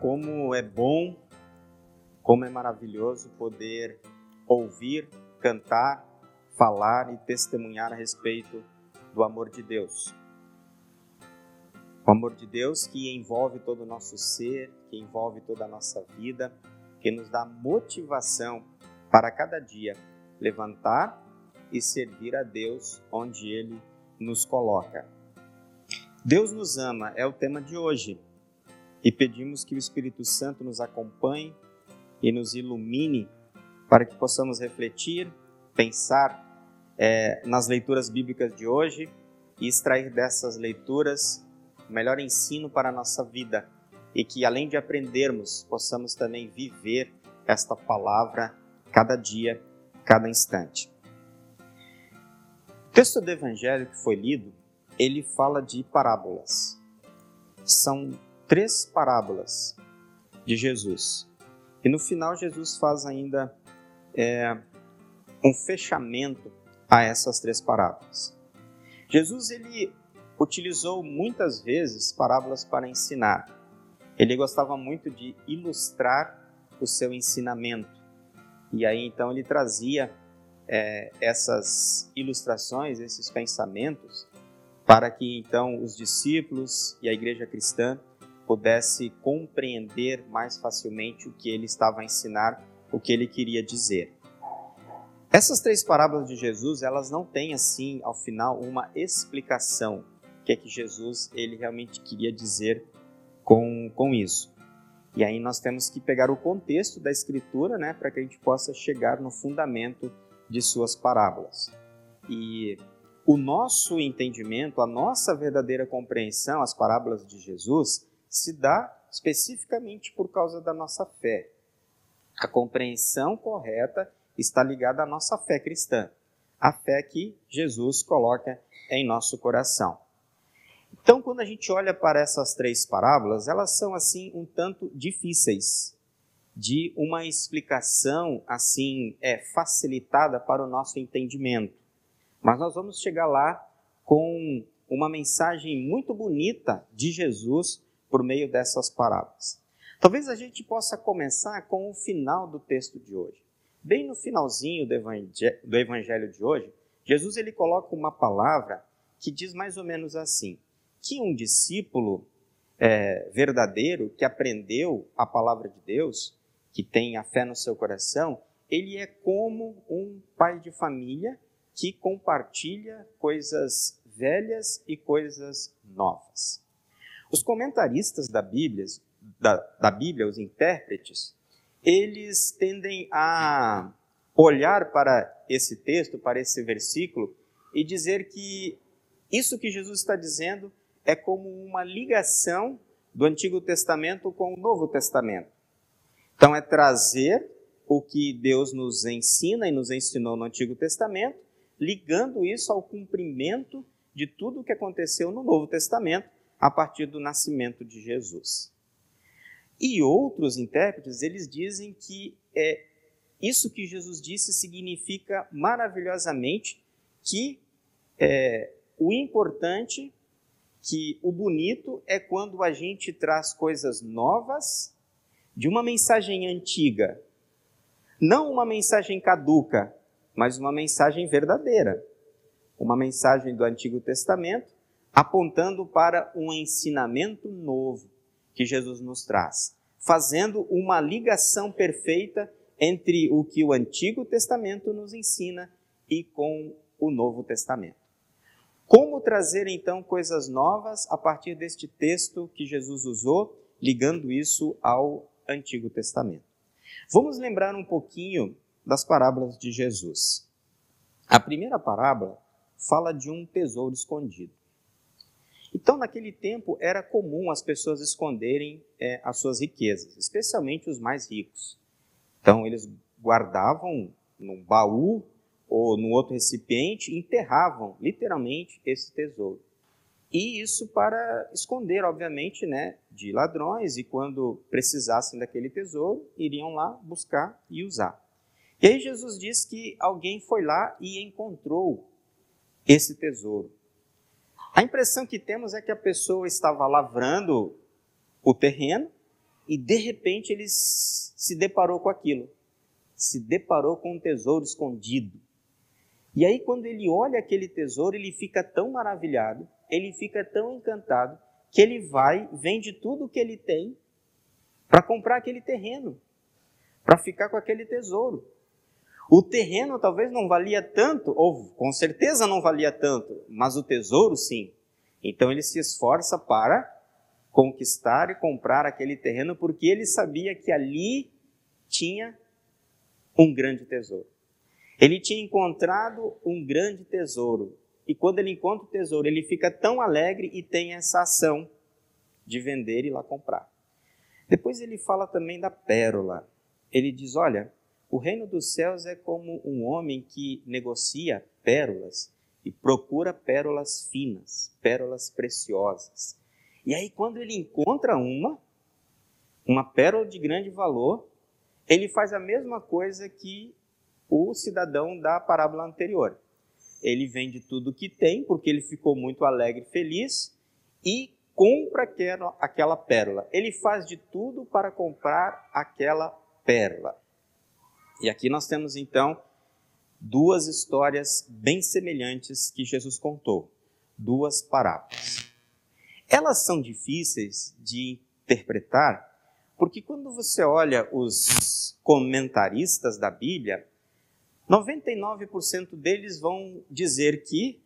como é bom, como é maravilhoso poder ouvir, cantar, falar e testemunhar a respeito do amor de Deus. O amor de Deus que envolve todo o nosso ser, que envolve toda a nossa vida, que nos dá motivação para cada dia levantar e servir a Deus onde Ele nos coloca. Deus nos ama é o tema de hoje e pedimos que o Espírito Santo nos acompanhe e nos ilumine para que possamos refletir, pensar é, nas leituras bíblicas de hoje e extrair dessas leituras o melhor ensino para a nossa vida e que, além de aprendermos, possamos também viver esta palavra cada dia, cada instante. O texto do Evangelho que foi lido, ele fala de parábolas. São três parábolas de Jesus. E no final, Jesus faz ainda é, um fechamento a essas três parábolas. Jesus ele utilizou muitas vezes parábolas para ensinar. Ele gostava muito de ilustrar o seu ensinamento. E aí então ele trazia é, essas ilustrações, esses pensamentos, para que então os discípulos e a igreja cristã pudesse compreender mais facilmente o que ele estava a ensinar, o que ele queria dizer. Essas três parábolas de Jesus, elas não têm assim, ao final, uma explicação o que é que Jesus ele realmente queria dizer com, com isso. E aí nós temos que pegar o contexto da escritura, né, para que a gente possa chegar no fundamento de suas parábolas. E o nosso entendimento, a nossa verdadeira compreensão, as parábolas de Jesus, se dá especificamente por causa da nossa fé. A compreensão correta está ligada à nossa fé cristã, a fé que Jesus coloca em nosso coração. Então, quando a gente olha para essas três parábolas, elas são assim um tanto difíceis de uma explicação assim é facilitada para o nosso entendimento. Mas nós vamos chegar lá com uma mensagem muito bonita de Jesus por meio dessas parábolas. Talvez a gente possa começar com o final do texto de hoje. Bem no finalzinho do evangelho de hoje, Jesus ele coloca uma palavra que diz mais ou menos assim: que um discípulo é, verdadeiro que aprendeu a palavra de Deus, que tem a fé no seu coração, ele é como um pai de família que compartilha coisas velhas e coisas novas. Os comentaristas da Bíblia, da, da Bíblia, os intérpretes, eles tendem a olhar para esse texto, para esse versículo, e dizer que isso que Jesus está dizendo é como uma ligação do Antigo Testamento com o Novo Testamento. Então, é trazer o que Deus nos ensina e nos ensinou no Antigo Testamento, ligando isso ao cumprimento de tudo o que aconteceu no Novo Testamento, a partir do nascimento de Jesus. E outros intérpretes, eles dizem que é isso que Jesus disse significa maravilhosamente que é, o importante, que o bonito é quando a gente traz coisas novas de uma mensagem antiga. Não uma mensagem caduca, mas uma mensagem verdadeira. Uma mensagem do Antigo Testamento apontando para um ensinamento novo que Jesus nos traz, fazendo uma ligação perfeita entre o que o Antigo Testamento nos ensina e com o Novo Testamento. Como trazer então coisas novas a partir deste texto que Jesus usou, ligando isso ao Antigo Testamento? Vamos lembrar um pouquinho das parábolas de Jesus. A primeira parábola fala de um tesouro escondido. Então, naquele tempo, era comum as pessoas esconderem é, as suas riquezas, especialmente os mais ricos. Então, eles guardavam num baú ou num outro recipiente, enterravam literalmente esse tesouro. E isso para esconder, obviamente, né, de ladrões, e quando precisassem daquele tesouro, iriam lá buscar e usar. E aí Jesus diz que alguém foi lá e encontrou esse tesouro. A impressão que temos é que a pessoa estava lavrando o terreno e de repente ele se deparou com aquilo. Se deparou com um tesouro escondido. E aí, quando ele olha aquele tesouro, ele fica tão maravilhado, ele fica tão encantado, que ele vai, vende tudo o que ele tem para comprar aquele terreno, para ficar com aquele tesouro. O terreno talvez não valia tanto, ou com certeza não valia tanto, mas o tesouro sim. Então ele se esforça para conquistar e comprar aquele terreno porque ele sabia que ali tinha um grande tesouro. Ele tinha encontrado um grande tesouro. E quando ele encontra o tesouro, ele fica tão alegre e tem essa ação de vender e lá comprar. Depois ele fala também da pérola. Ele diz: Olha, o reino dos céus é como um homem que negocia pérolas e procura pérolas finas, pérolas preciosas. E aí, quando ele encontra uma, uma pérola de grande valor, ele faz a mesma coisa que o cidadão da parábola anterior. Ele vende tudo que tem, porque ele ficou muito alegre e feliz, e compra aquela, aquela pérola. Ele faz de tudo para comprar aquela pérola. E aqui nós temos então duas histórias bem semelhantes que Jesus contou, duas parábolas. Elas são difíceis de interpretar, porque quando você olha os comentaristas da Bíblia, 99% deles vão dizer que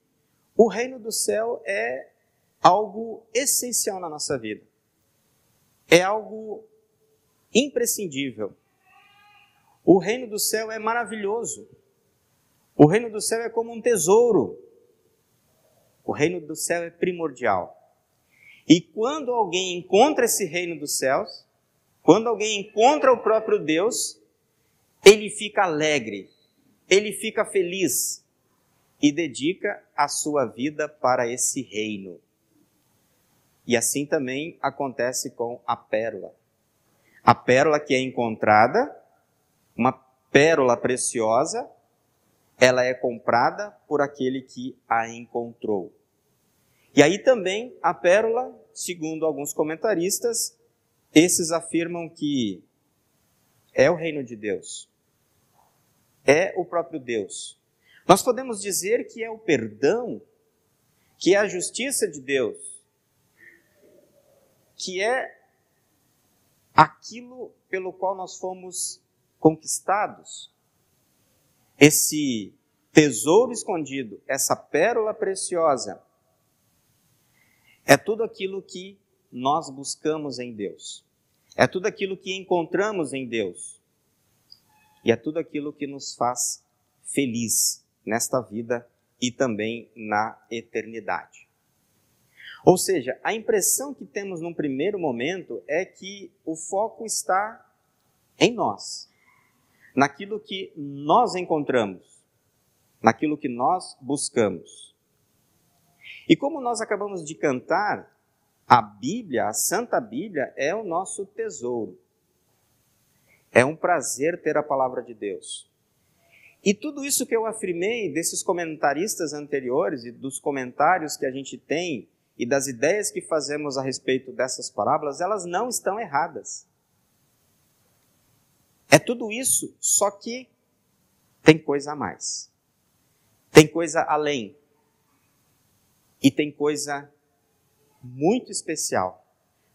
o reino do céu é algo essencial na nossa vida. É algo imprescindível. O reino do céu é maravilhoso. O reino do céu é como um tesouro. O reino do céu é primordial. E quando alguém encontra esse reino dos céus, quando alguém encontra o próprio Deus, ele fica alegre, ele fica feliz e dedica a sua vida para esse reino. E assim também acontece com a pérola. A pérola que é encontrada, uma pérola preciosa, ela é comprada por aquele que a encontrou. E aí também a pérola, segundo alguns comentaristas, esses afirmam que é o reino de Deus. É o próprio Deus. Nós podemos dizer que é o perdão, que é a justiça de Deus, que é aquilo pelo qual nós fomos conquistados. Esse tesouro escondido, essa pérola preciosa, é tudo aquilo que nós buscamos em Deus. É tudo aquilo que encontramos em Deus. E é tudo aquilo que nos faz feliz nesta vida e também na eternidade. Ou seja, a impressão que temos num primeiro momento é que o foco está em nós, naquilo que nós encontramos, naquilo que nós buscamos. E como nós acabamos de cantar, a Bíblia, a Santa Bíblia, é o nosso tesouro. É um prazer ter a palavra de Deus. E tudo isso que eu afirmei desses comentaristas anteriores e dos comentários que a gente tem e das ideias que fazemos a respeito dessas parábolas, elas não estão erradas. É tudo isso, só que tem coisa a mais. Tem coisa além. E tem coisa muito especial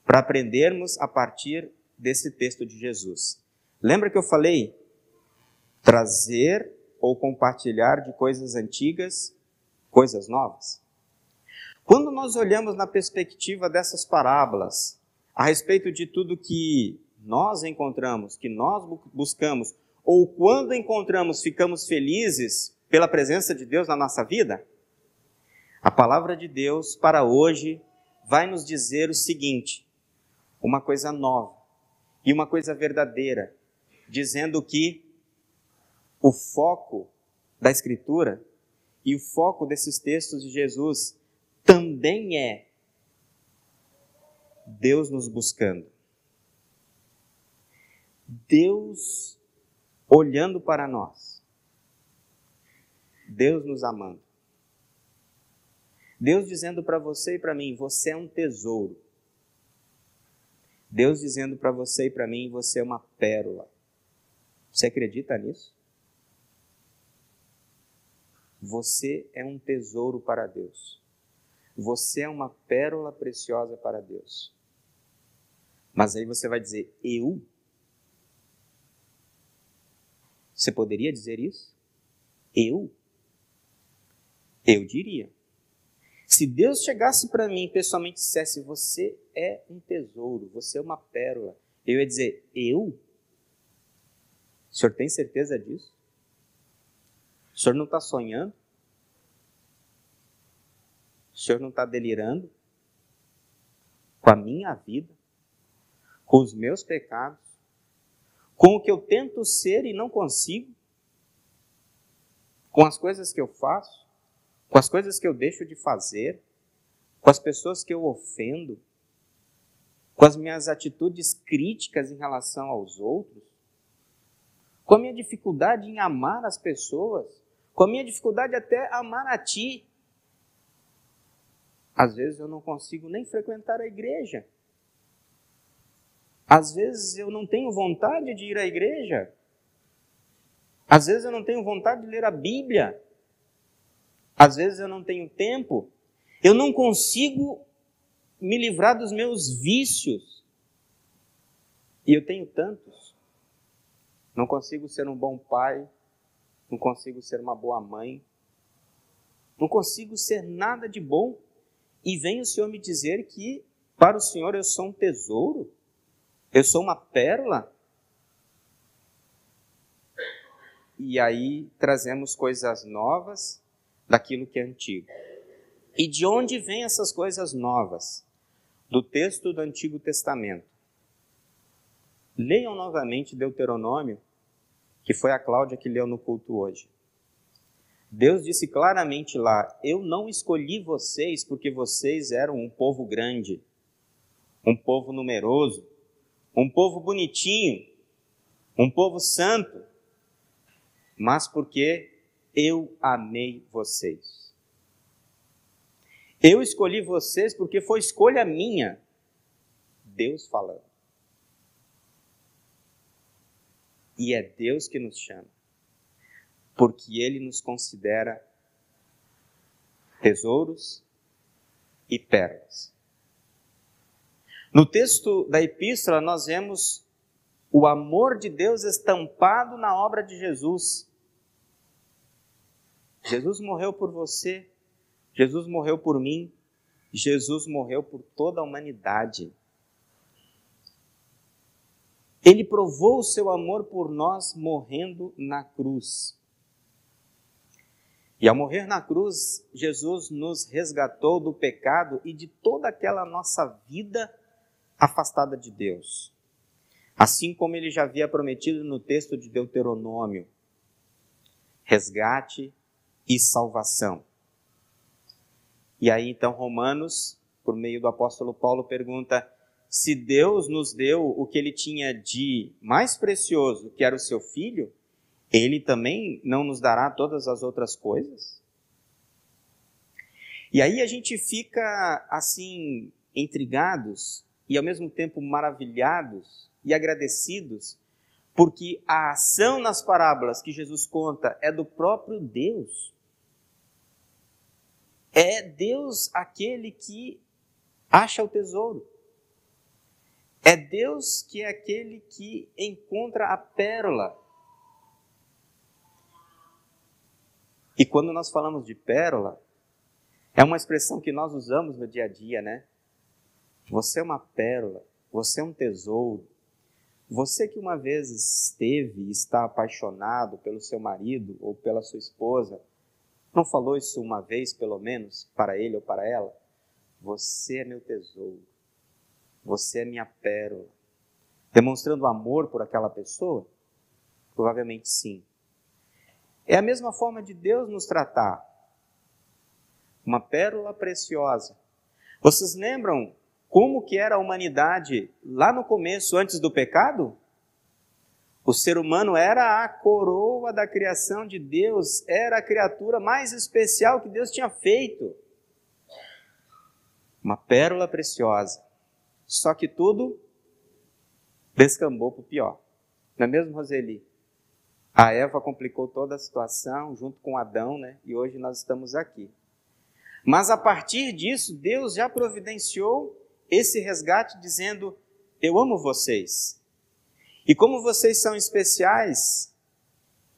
para aprendermos a partir desse texto de Jesus. Lembra que eu falei? Trazer ou compartilhar de coisas antigas, coisas novas? Quando nós olhamos na perspectiva dessas parábolas, a respeito de tudo que nós encontramos, que nós buscamos, ou quando encontramos ficamos felizes pela presença de Deus na nossa vida, a palavra de Deus para hoje vai nos dizer o seguinte: uma coisa nova e uma coisa verdadeira, dizendo que o foco da Escritura e o foco desses textos de Jesus também é Deus nos buscando. Deus olhando para nós. Deus nos amando. Deus dizendo para você e para mim: você é um tesouro. Deus dizendo para você e para mim: você é uma pérola. Você acredita nisso? Você é um tesouro para Deus. Você é uma pérola preciosa para Deus. Mas aí você vai dizer: eu? Você poderia dizer isso? Eu? Eu diria. Se Deus chegasse para mim e pessoalmente dissesse: Você é um tesouro, você é uma pérola, eu ia dizer: Eu? O senhor tem certeza disso? O senhor não está sonhando? O senhor não está delirando? Com a minha vida? Com os meus pecados? Com o que eu tento ser e não consigo? Com as coisas que eu faço? com as coisas que eu deixo de fazer, com as pessoas que eu ofendo, com as minhas atitudes críticas em relação aos outros, com a minha dificuldade em amar as pessoas, com a minha dificuldade até amar a ti. Às vezes eu não consigo nem frequentar a igreja. Às vezes eu não tenho vontade de ir à igreja. Às vezes eu não tenho vontade de ler a Bíblia. Às vezes eu não tenho tempo, eu não consigo me livrar dos meus vícios. E eu tenho tantos. Não consigo ser um bom pai, não consigo ser uma boa mãe, não consigo ser nada de bom. E vem o Senhor me dizer que para o Senhor eu sou um tesouro, eu sou uma pérola. E aí trazemos coisas novas daquilo que é antigo. E de onde vêm essas coisas novas? Do texto do Antigo Testamento. Leiam novamente Deuteronômio, que foi a Cláudia que leu no culto hoje. Deus disse claramente lá: Eu não escolhi vocês porque vocês eram um povo grande, um povo numeroso, um povo bonitinho, um povo santo, mas porque eu amei vocês. Eu escolhi vocês porque foi escolha minha. Deus falando. E é Deus que nos chama. Porque Ele nos considera tesouros e pérolas. No texto da epístola, nós vemos o amor de Deus estampado na obra de Jesus. Jesus morreu por você, Jesus morreu por mim, Jesus morreu por toda a humanidade. Ele provou o seu amor por nós morrendo na cruz. E ao morrer na cruz, Jesus nos resgatou do pecado e de toda aquela nossa vida afastada de Deus. Assim como ele já havia prometido no texto de Deuteronômio: resgate e salvação. E aí então Romanos, por meio do apóstolo Paulo, pergunta: se Deus nos deu o que ele tinha de mais precioso, que era o seu filho, ele também não nos dará todas as outras coisas? E aí a gente fica assim intrigados e ao mesmo tempo maravilhados e agradecidos, porque a ação nas parábolas que Jesus conta é do próprio Deus. É Deus aquele que acha o tesouro. É Deus que é aquele que encontra a pérola. E quando nós falamos de pérola, é uma expressão que nós usamos no dia a dia, né? Você é uma pérola, você é um tesouro. Você que uma vez esteve e está apaixonado pelo seu marido ou pela sua esposa, não falou isso uma vez, pelo menos, para ele ou para ela? Você é meu tesouro. Você é minha pérola. Demonstrando amor por aquela pessoa? Provavelmente sim. É a mesma forma de Deus nos tratar. Uma pérola preciosa. Vocês lembram como que era a humanidade lá no começo, antes do pecado? O ser humano era a coroa da criação de Deus, era a criatura mais especial que Deus tinha feito. Uma pérola preciosa. Só que tudo descambou para o pior. Não é mesmo, Roseli? A Eva complicou toda a situação junto com Adão, né? E hoje nós estamos aqui. Mas a partir disso, Deus já providenciou esse resgate dizendo: Eu amo vocês. E como vocês são especiais,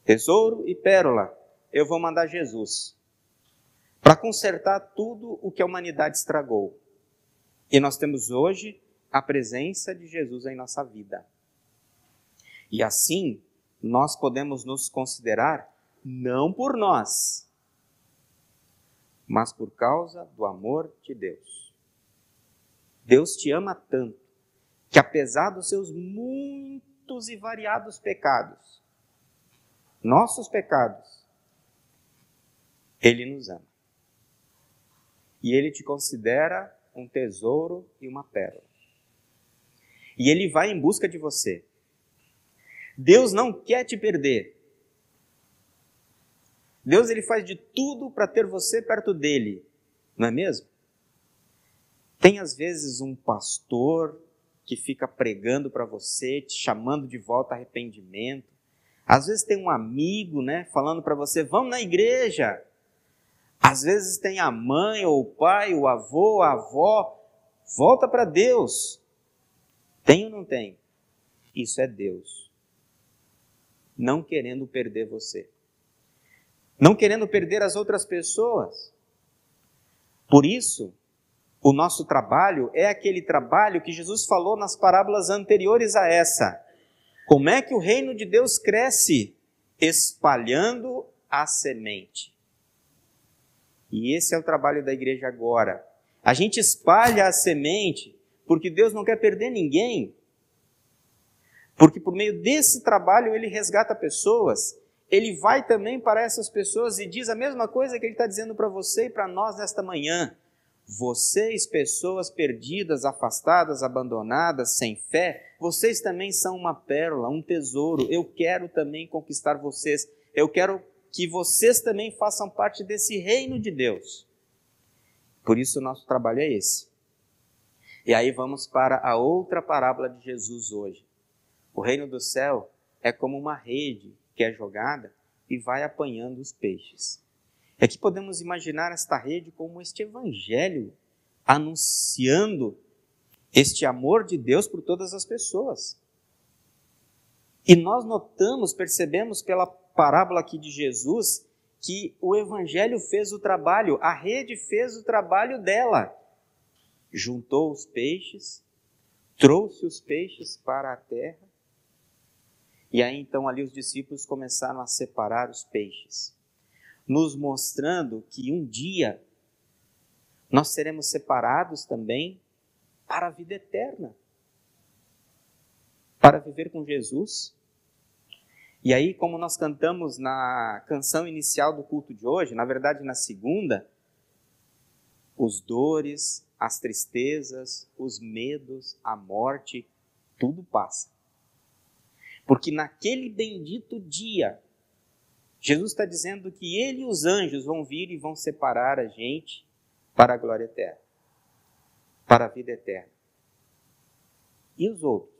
tesouro e pérola, eu vou mandar Jesus para consertar tudo o que a humanidade estragou. E nós temos hoje a presença de Jesus em nossa vida. E assim, nós podemos nos considerar não por nós, mas por causa do amor de Deus. Deus te ama tanto que, apesar dos seus muitos e variados pecados, nossos pecados, Ele nos ama. E Ele te considera um tesouro e uma pérola. E Ele vai em busca de você. Deus não quer te perder. Deus ele faz de tudo para ter você perto dele, não é mesmo? Tem às vezes um pastor que fica pregando para você, te chamando de volta arrependimento. Às vezes tem um amigo, né, falando para você, vamos na igreja. Às vezes tem a mãe ou o pai, o avô, a avó, volta para Deus. Tem ou não tem? Isso é Deus. Não querendo perder você não querendo perder as outras pessoas. Por isso, o nosso trabalho é aquele trabalho que Jesus falou nas parábolas anteriores a essa. Como é que o reino de Deus cresce? Espalhando a semente. E esse é o trabalho da igreja agora. A gente espalha a semente porque Deus não quer perder ninguém. Porque por meio desse trabalho ele resgata pessoas, ele vai também para essas pessoas e diz a mesma coisa que ele está dizendo para você e para nós nesta manhã. Vocês, pessoas perdidas, afastadas, abandonadas, sem fé, vocês também são uma pérola, um tesouro. Eu quero também conquistar vocês. Eu quero que vocês também façam parte desse reino de Deus. Por isso o nosso trabalho é esse. E aí vamos para a outra parábola de Jesus hoje. O reino do céu é como uma rede que é jogada e vai apanhando os peixes. E aqui podemos imaginar esta rede como este evangelho anunciando este amor de Deus por todas as pessoas. E nós notamos, percebemos pela parábola aqui de Jesus, que o evangelho fez o trabalho, a rede fez o trabalho dela. Juntou os peixes, trouxe os peixes para a terra e aí então ali os discípulos começaram a separar os peixes, nos mostrando que um dia nós seremos separados também para a vida eterna, para viver com Jesus. E aí, como nós cantamos na canção inicial do culto de hoje, na verdade na segunda, os dores, as tristezas, os medos, a morte, tudo passa. Porque naquele bendito dia, Jesus está dizendo que ele e os anjos vão vir e vão separar a gente para a glória eterna, para a vida eterna. E os outros?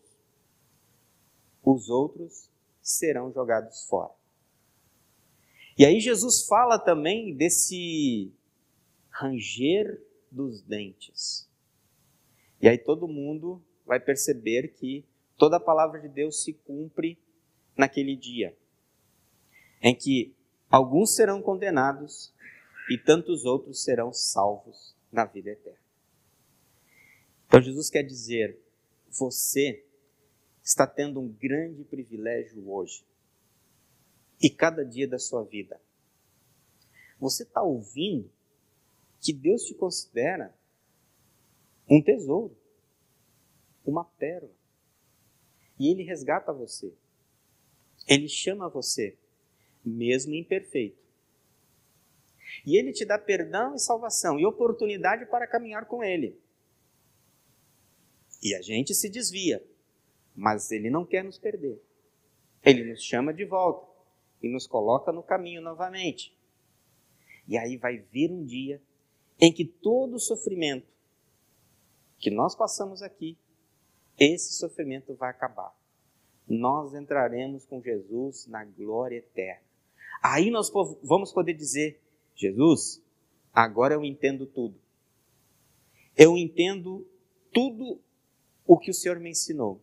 Os outros serão jogados fora. E aí Jesus fala também desse ranger dos dentes. E aí todo mundo vai perceber que toda a palavra de Deus se cumpre naquele dia, em que alguns serão condenados e tantos outros serão salvos na vida eterna. Então Jesus quer dizer: você está tendo um grande privilégio hoje e cada dia da sua vida. Você está ouvindo que Deus te considera um tesouro, uma pérola. E ele resgata você. Ele chama você, mesmo imperfeito. E ele te dá perdão e salvação e oportunidade para caminhar com ele. E a gente se desvia, mas ele não quer nos perder. Ele nos chama de volta e nos coloca no caminho novamente. E aí vai vir um dia em que todo o sofrimento que nós passamos aqui esse sofrimento vai acabar. Nós entraremos com Jesus na glória eterna. Aí nós vamos poder dizer: Jesus, agora eu entendo tudo. Eu entendo tudo o que o Senhor me ensinou.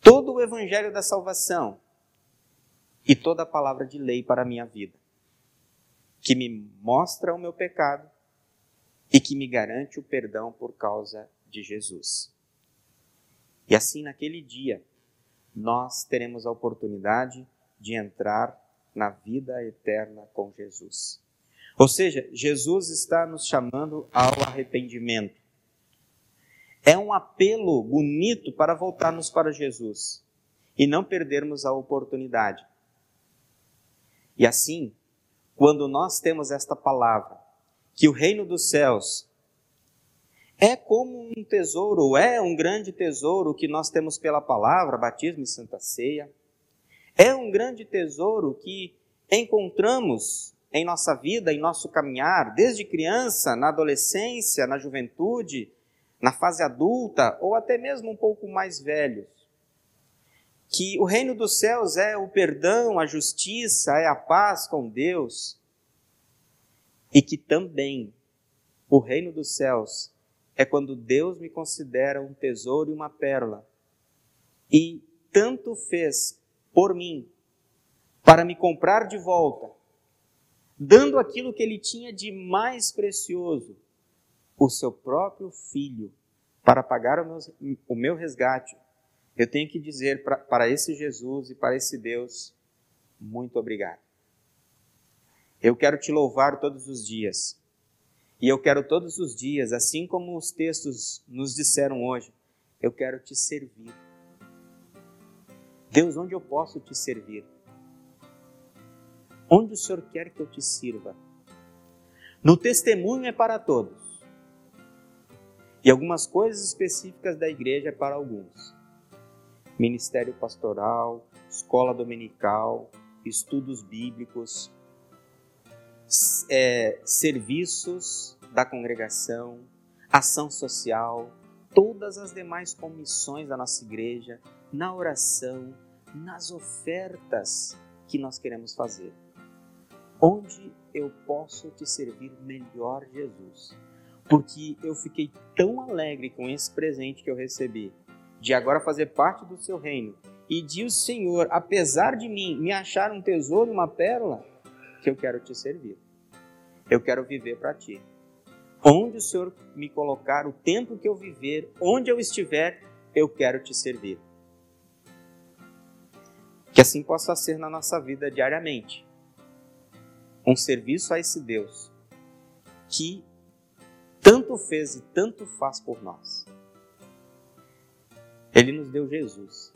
Todo o evangelho da salvação e toda a palavra de lei para a minha vida, que me mostra o meu pecado e que me garante o perdão por causa de Jesus. E assim, naquele dia, nós teremos a oportunidade de entrar na vida eterna com Jesus. Ou seja, Jesus está nos chamando ao arrependimento. É um apelo bonito para voltarmos para Jesus e não perdermos a oportunidade. E assim, quando nós temos esta palavra, que o reino dos céus é como um tesouro, é um grande tesouro que nós temos pela palavra, batismo e santa ceia. É um grande tesouro que encontramos em nossa vida, em nosso caminhar, desde criança, na adolescência, na juventude, na fase adulta ou até mesmo um pouco mais velhos. Que o reino dos céus é o perdão, a justiça, é a paz com Deus. E que também o reino dos céus é quando Deus me considera um tesouro e uma pérola. E tanto fez por mim para me comprar de volta, dando aquilo que ele tinha de mais precioso, o seu próprio filho, para pagar o meu, o meu resgate. Eu tenho que dizer pra, para esse Jesus e para esse Deus, muito obrigado. Eu quero te louvar todos os dias e eu quero todos os dias, assim como os textos nos disseram hoje, eu quero te servir. Deus, onde eu posso te servir? Onde o Senhor quer que eu te sirva? No testemunho é para todos. E algumas coisas específicas da igreja é para alguns. Ministério pastoral, escola dominical, estudos bíblicos, é, serviços da congregação, ação social, todas as demais comissões da nossa igreja, na oração, nas ofertas que nós queremos fazer. Onde eu posso te servir melhor, Jesus? Porque eu fiquei tão alegre com esse presente que eu recebi, de agora fazer parte do seu reino, e de o Senhor, apesar de mim, me achar um tesouro, uma pérola, que eu quero te servir. Eu quero viver para ti. Onde o Senhor me colocar, o tempo que eu viver, onde eu estiver, eu quero te servir. Que assim possa ser na nossa vida diariamente. Um serviço a esse Deus que tanto fez e tanto faz por nós. Ele nos deu Jesus.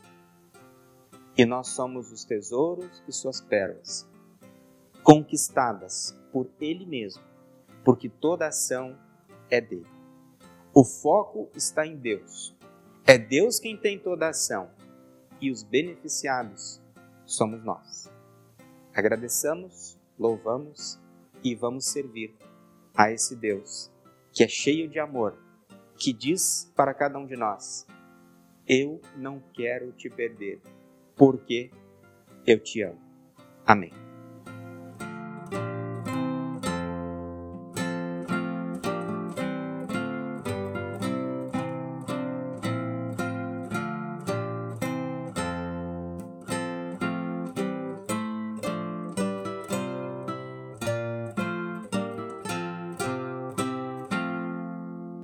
E nós somos os tesouros e suas pérolas, conquistadas por Ele mesmo porque toda ação é dele. O foco está em Deus. É Deus quem tem toda a ação e os beneficiados somos nós. Agradeçamos, louvamos e vamos servir a esse Deus que é cheio de amor, que diz para cada um de nós: Eu não quero te perder, porque eu te amo. Amém.